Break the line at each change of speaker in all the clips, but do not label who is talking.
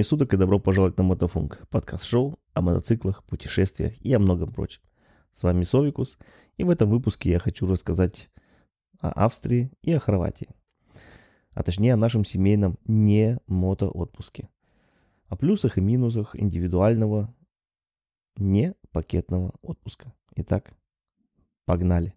Времени суток и добро пожаловать на Мотофунк, подкаст-шоу о мотоциклах, путешествиях и о многом прочем. С вами Совикус, и в этом выпуске я хочу рассказать о Австрии и о Хорватии. А точнее о нашем семейном не мотоотпуске. О плюсах и минусах индивидуального не пакетного отпуска. Итак, погнали.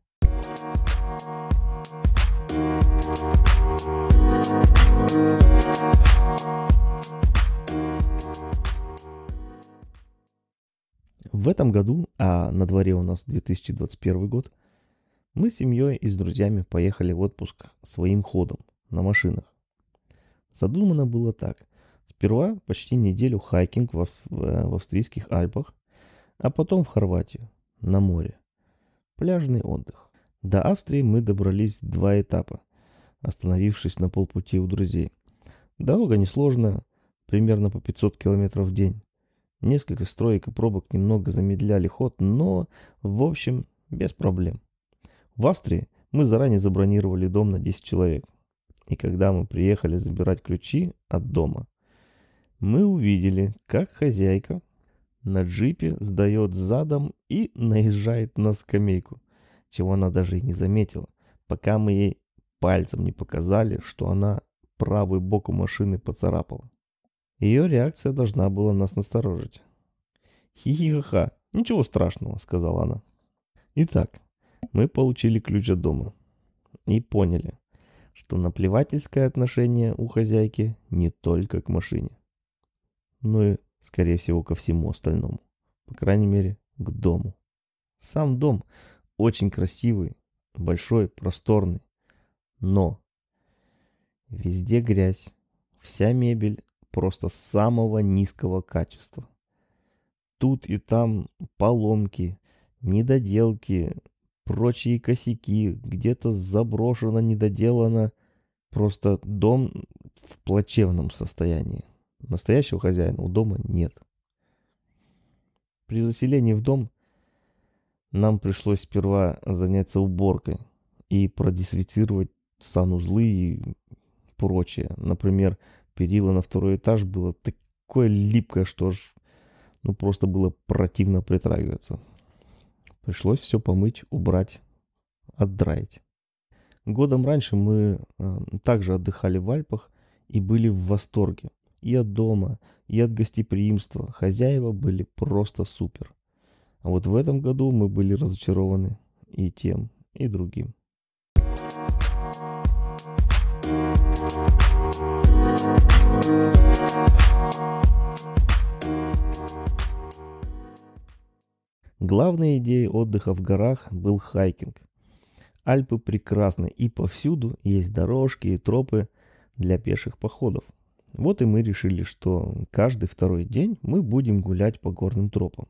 В этом году, а на дворе у нас 2021 год, мы с семьей и с друзьями поехали в отпуск своим ходом на машинах. Задумано было так. Сперва почти неделю хайкинг в, в австрийских Альпах, а потом в Хорватию, на море. Пляжный отдых. До Австрии мы добрались два этапа, остановившись на полпути у друзей. Дорога несложная, примерно по 500 километров в день. Несколько строек и пробок немного замедляли ход, но, в общем, без проблем. В Австрии мы заранее забронировали дом на 10 человек. И когда мы приехали забирать ключи от дома, мы увидели, как хозяйка на джипе сдает задом и наезжает на скамейку, чего она даже и не заметила, пока мы ей пальцем не показали, что она правый бок у машины поцарапала. Ее реакция должна была нас насторожить. «Хи-хи-ха-ха, ничего страшного», — сказала она. Итак, мы получили ключ от дома и поняли, что наплевательское отношение у хозяйки не только к машине, но и, скорее всего, ко всему остальному. По крайней мере, к дому. Сам дом очень красивый, большой, просторный, но везде грязь, вся мебель просто самого низкого качества. Тут и там поломки, недоделки, прочие косяки, где-то заброшено, недоделано. Просто дом в плачевном состоянии. Настоящего хозяина у дома нет. При заселении в дом нам пришлось сперва заняться уборкой и продезинфицировать санузлы и прочее. Например, перила на второй этаж было такое липкое, что ж, ну просто было противно притрагиваться. Пришлось все помыть, убрать, отдраить. Годом раньше мы э, также отдыхали в Альпах и были в восторге. И от дома, и от гостеприимства. Хозяева были просто супер. А вот в этом году мы были разочарованы и тем, и другим. Главной идеей отдыха в горах был хайкинг. Альпы прекрасны и повсюду есть дорожки и тропы для пеших походов. Вот и мы решили, что каждый второй день мы будем гулять по горным тропам.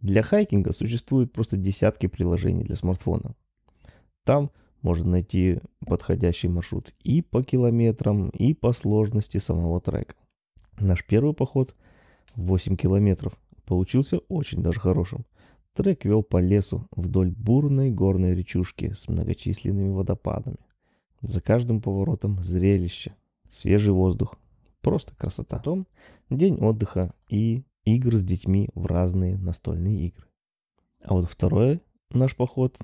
Для хайкинга существуют просто десятки приложений для смартфона. Там можно найти подходящий маршрут и по километрам, и по сложности самого трека. Наш первый поход 8 километров получился очень даже хорошим. Трек вел по лесу вдоль бурной горной речушки с многочисленными водопадами. За каждым поворотом зрелище, свежий воздух, просто красота. Потом день отдыха и игр с детьми в разные настольные игры. А вот второй наш поход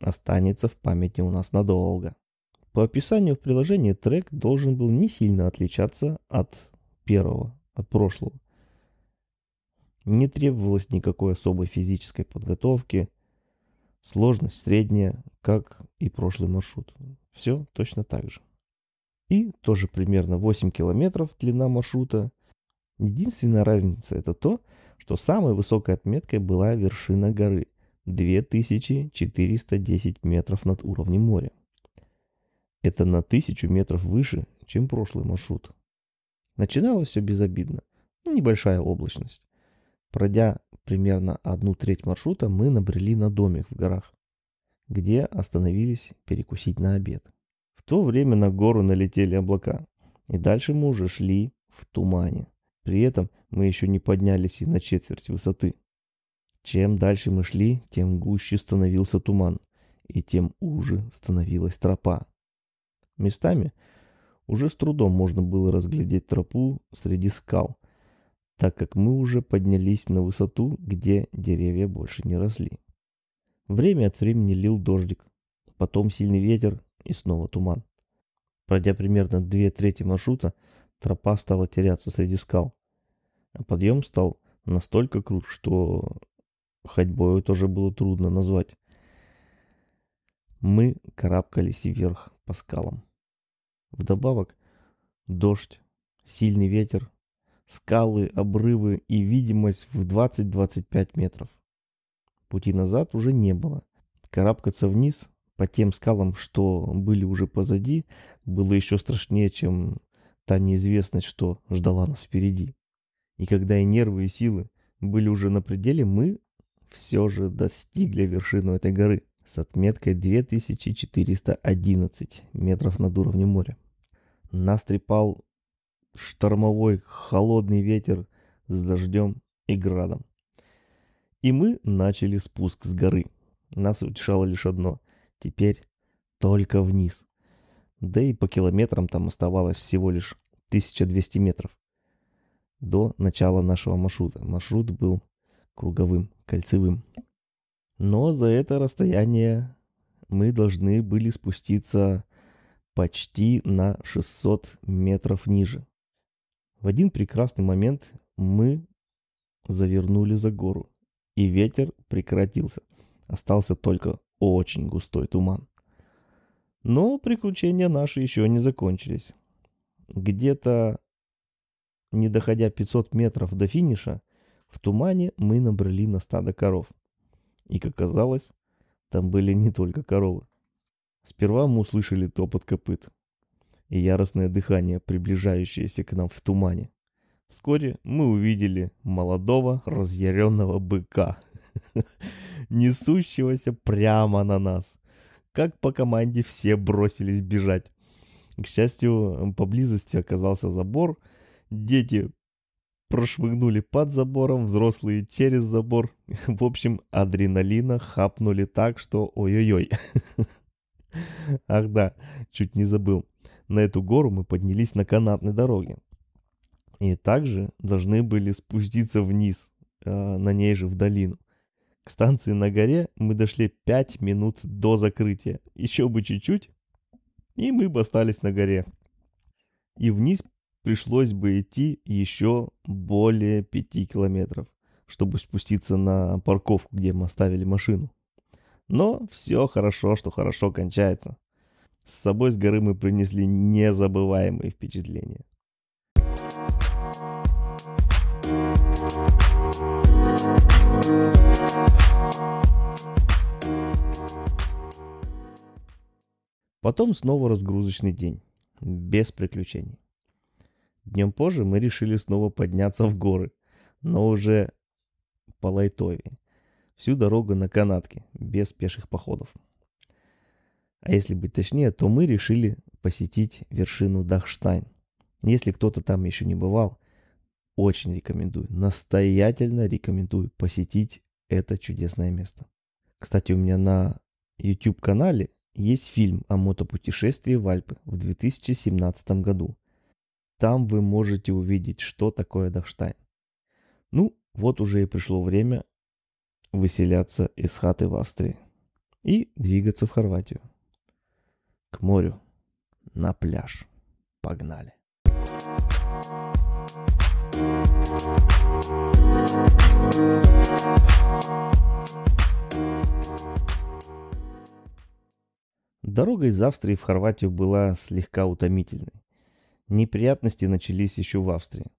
останется в памяти у нас надолго. По описанию в приложении трек должен был не сильно отличаться от первого, от прошлого. Не требовалось никакой особой физической подготовки. Сложность средняя, как и прошлый маршрут. Все точно так же. И тоже примерно 8 километров длина маршрута. Единственная разница это то, что самой высокой отметкой была вершина горы – 2410 метров над уровнем моря. Это на тысячу метров выше, чем прошлый маршрут. Начиналось все безобидно. Небольшая облачность. Пройдя примерно одну треть маршрута, мы набрели на домик в горах, где остановились перекусить на обед. В то время на гору налетели облака, и дальше мы уже шли в тумане. При этом мы еще не поднялись и на четверть высоты. Чем дальше мы шли, тем гуще становился туман, и тем уже становилась тропа. Местами Уже с трудом можно было разглядеть тропу среди скал, так как мы уже поднялись на высоту, где деревья больше не росли. Время от времени лил дождик, потом сильный ветер и снова туман. Пройдя примерно две трети маршрута, тропа стала теряться среди скал. А подъем стал настолько крут, что ходьбой тоже было трудно назвать. Мы карабкались вверх по скалам. Вдобавок дождь, сильный ветер, скалы, обрывы и видимость в 20-25 метров. Пути назад уже не было. Карабкаться вниз по тем скалам, что были уже позади, было еще страшнее, чем та неизвестность, что ждала нас впереди. И когда и нервы, и силы были уже на пределе, мы все же достигли вершину этой горы с отметкой 2411 метров над уровнем моря. Нас трепал штормовой холодный ветер с дождем и градом. И мы начали спуск с горы. Нас утешало лишь одно. Теперь только вниз. Да и по километрам там оставалось всего лишь 1200 метров. До начала нашего маршрута. Маршрут был круговым, кольцевым. Но за это расстояние мы должны были спуститься почти на 600 метров ниже. В один прекрасный момент мы завернули за гору, и ветер прекратился. Остался только очень густой туман. Но приключения наши еще не закончились. Где-то, не доходя 500 метров до финиша, в тумане мы набрали на стадо коров. И, как оказалось, там были не только коровы. Сперва мы услышали топот копыт и яростное дыхание, приближающееся к нам в тумане. Вскоре мы увидели молодого разъяренного быка, несущегося прямо на нас. Как по команде все бросились бежать. К счастью, поблизости оказался забор. Дети прошмыгнули под забором, взрослые через забор. В общем, адреналина хапнули так, что ой-ой-ой. Ах да, чуть не забыл. На эту гору мы поднялись на канатной дороге. И также должны были спуститься вниз, э, на ней же в долину. К станции на горе мы дошли 5 минут до закрытия. Еще бы чуть-чуть, и мы бы остались на горе. И вниз пришлось бы идти еще более 5 километров, чтобы спуститься на парковку, где мы оставили машину. Но все хорошо, что хорошо кончается. С собой с горы мы принесли незабываемые впечатления. Потом снова разгрузочный день. Без приключений. Днем позже мы решили снова подняться в горы, но уже по лайтове. Всю дорогу на канатке, без пеших походов. А если быть точнее, то мы решили посетить вершину Дахштайн. Если кто-то там еще не бывал, очень рекомендую, настоятельно рекомендую посетить это чудесное место. Кстати, у меня на YouTube-канале есть фильм о мотопутешествии в Альпы в 2017 году. Там вы можете увидеть, что такое Дахштайн. Ну, вот уже и пришло время выселяться из хаты в Австрии и двигаться в Хорватию. К морю, на пляж. Погнали. Дорога из Австрии в Хорватию была слегка утомительной. Неприятности начались еще в Австрии.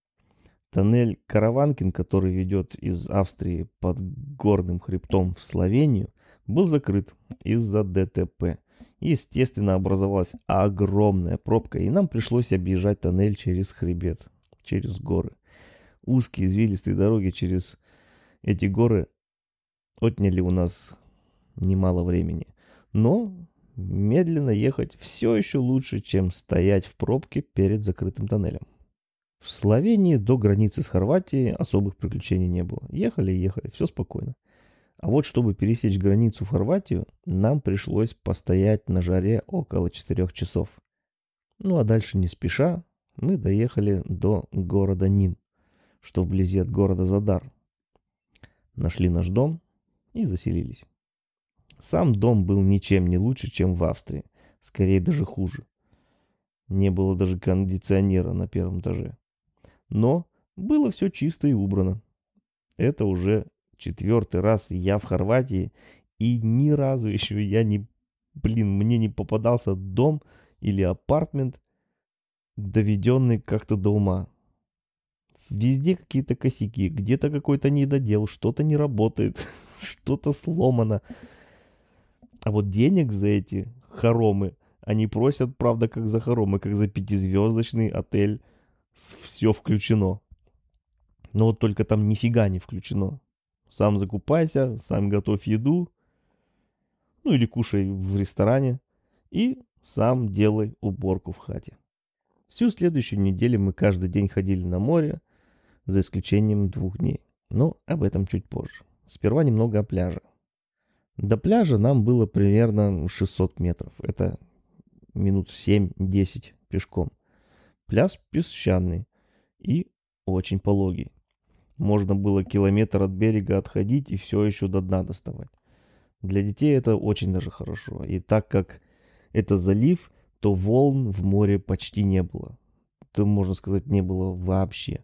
Тоннель Караванкин, который ведет из Австрии под горным хребтом в Словению, был закрыт из-за ДТП. Естественно, образовалась огромная пробка, и нам пришлось объезжать тоннель через хребет, через горы. Узкие извилистые дороги через эти горы отняли у нас немало времени. Но медленно ехать все еще лучше, чем стоять в пробке перед закрытым тоннелем. В Словении до границы с Хорватией особых приключений не было. Ехали и ехали, все спокойно. А вот чтобы пересечь границу в Хорватию, нам пришлось постоять на жаре около 4 часов. Ну а дальше не спеша мы доехали до города Нин, что вблизи от города Задар. Нашли наш дом и заселились. Сам дом был ничем не лучше, чем в Австрии. Скорее даже хуже. Не было даже кондиционера на первом этаже. Но было все чисто и убрано. Это уже четвертый раз я в Хорватии, и ни разу еще я не... Блин, мне не попадался дом или апартмент, доведенный как-то до ума. Везде какие-то косяки, где-то какой-то недодел, что-то не работает, что-то сломано. А вот денег за эти хоромы они просят, правда, как за хоромы, как за пятизвездочный отель. Все включено. Но вот только там нифига не включено. Сам закупайся, сам готовь еду. Ну или кушай в ресторане. И сам делай уборку в хате. Всю следующую неделю мы каждый день ходили на море, за исключением двух дней. Но об этом чуть позже. Сперва немного о пляже. До пляжа нам было примерно 600 метров. Это минут 7-10 пешком. Пляж песчаный и очень пологий. Можно было километр от берега отходить и все еще до дна доставать. Для детей это очень даже хорошо. И так как это залив, то волн в море почти не было. Это, можно сказать, не было вообще.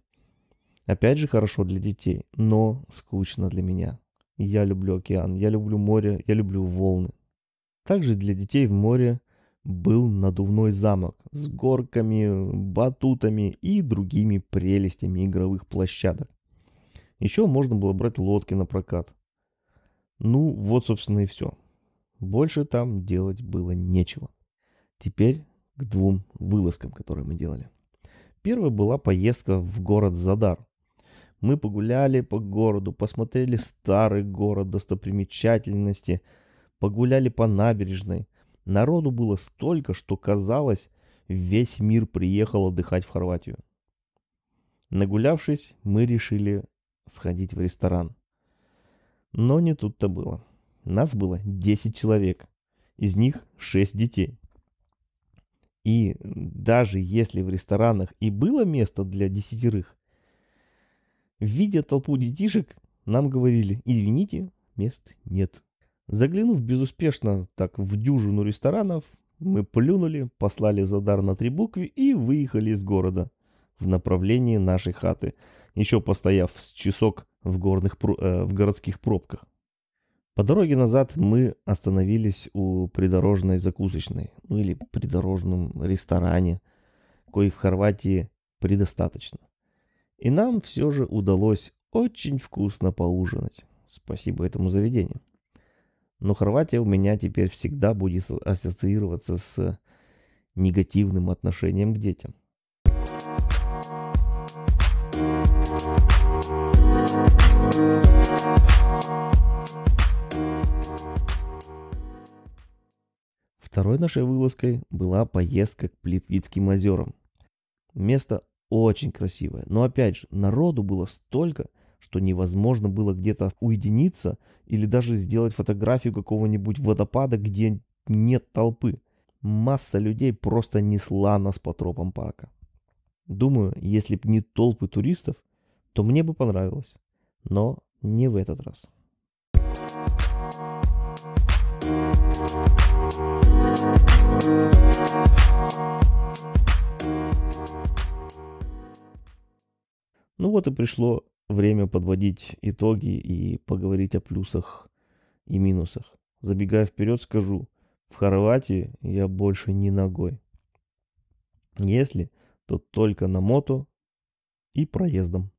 Опять же, хорошо для детей, но скучно для меня. Я люблю океан, я люблю море, я люблю волны. Также для детей в море был надувной замок с горками, батутами и другими прелестями игровых площадок. Еще можно было брать лодки на прокат. Ну, вот, собственно, и все. Больше там делать было нечего. Теперь к двум вылазкам, которые мы делали. Первая была поездка в город Задар. Мы погуляли по городу, посмотрели старый город, достопримечательности, погуляли по набережной. Народу было столько, что казалось, весь мир приехал отдыхать в Хорватию. Нагулявшись, мы решили сходить в ресторан. Но не тут-то было. Нас было 10 человек. Из них 6 детей. И даже если в ресторанах и было место для десятерых, видя толпу детишек, нам говорили, извините, мест нет. Заглянув безуспешно так в дюжину ресторанов, мы плюнули, послали задар на три буквы и выехали из города в направлении нашей хаты, еще постояв с часок в, горных, э, в городских пробках. По дороге назад мы остановились у придорожной закусочной, ну или придорожном ресторане, кое в Хорватии предостаточно. И нам все же удалось очень вкусно поужинать. Спасибо этому заведению. Но Хорватия у меня теперь всегда будет ассоциироваться с негативным отношением к детям. Второй нашей вылазкой была поездка к Плитвицким озерам. Место очень красивое, но опять же, народу было столько, что невозможно было где-то уединиться или даже сделать фотографию какого-нибудь водопада, где нет толпы. Масса людей просто несла нас по тропам парка. Думаю, если б не толпы туристов, то мне бы понравилось. Но не в этот раз. Ну вот и пришло время подводить итоги и поговорить о плюсах и минусах. Забегая вперед, скажу, в Хорватии я больше не ногой. Если, то только на мото и проездом.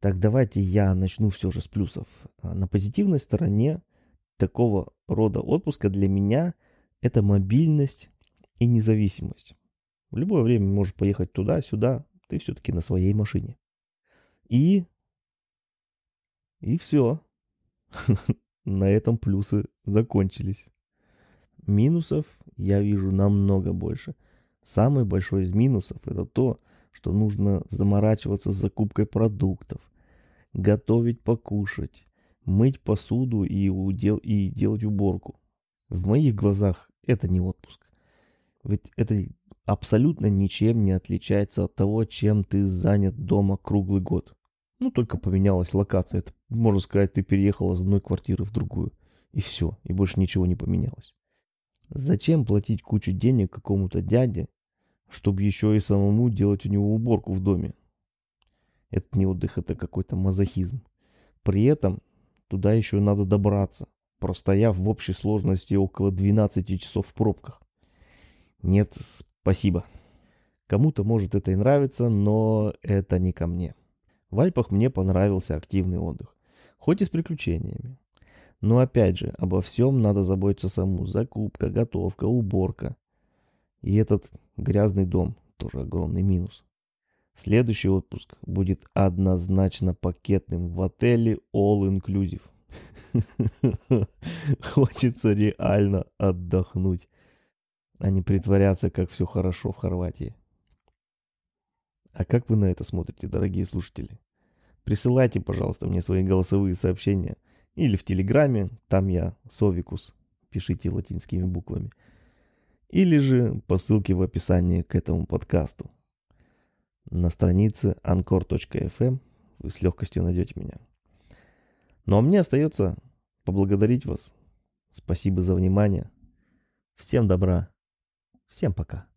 Так давайте я начну все же с плюсов. А, на позитивной стороне такого рода отпуска для меня это мобильность и независимость. В любое время можешь поехать туда-сюда, ты все-таки на своей машине. И... И все. На этом плюсы закончились. Минусов я вижу намного больше. Самый большой из минусов это то, что нужно заморачиваться с закупкой продуктов, готовить покушать, мыть посуду и, удел... и делать уборку. В моих глазах это не отпуск. Ведь это абсолютно ничем не отличается от того, чем ты занят дома круглый год. Ну, только поменялась локация. Это, можно сказать, ты переехал из одной квартиры в другую. И все, и больше ничего не поменялось. Зачем платить кучу денег какому-то дяде, чтобы еще и самому делать у него уборку в доме? Это не отдых, это какой-то мазохизм. При этом туда еще надо добраться, простояв в общей сложности около 12 часов в пробках. Нет, спасибо. Кому-то может это и нравится, но это не ко мне. В Альпах мне понравился активный отдых, хоть и с приключениями. Но опять же, обо всем надо заботиться саму. Закупка, готовка, уборка. И этот грязный дом тоже огромный минус. Следующий отпуск будет однозначно пакетным в отеле All Inclusive. Хочется реально отдохнуть, а не притворяться, как все хорошо в Хорватии. А как вы на это смотрите, дорогие слушатели? Присылайте, пожалуйста, мне свои голосовые сообщения. Или в Телеграме, там я Совикус, пишите латинскими буквами. Или же по ссылке в описании к этому подкасту. На странице anchor.fm вы с легкостью найдете меня. Ну а мне остается поблагодарить вас. Спасибо за внимание. Всем добра. Всем пока.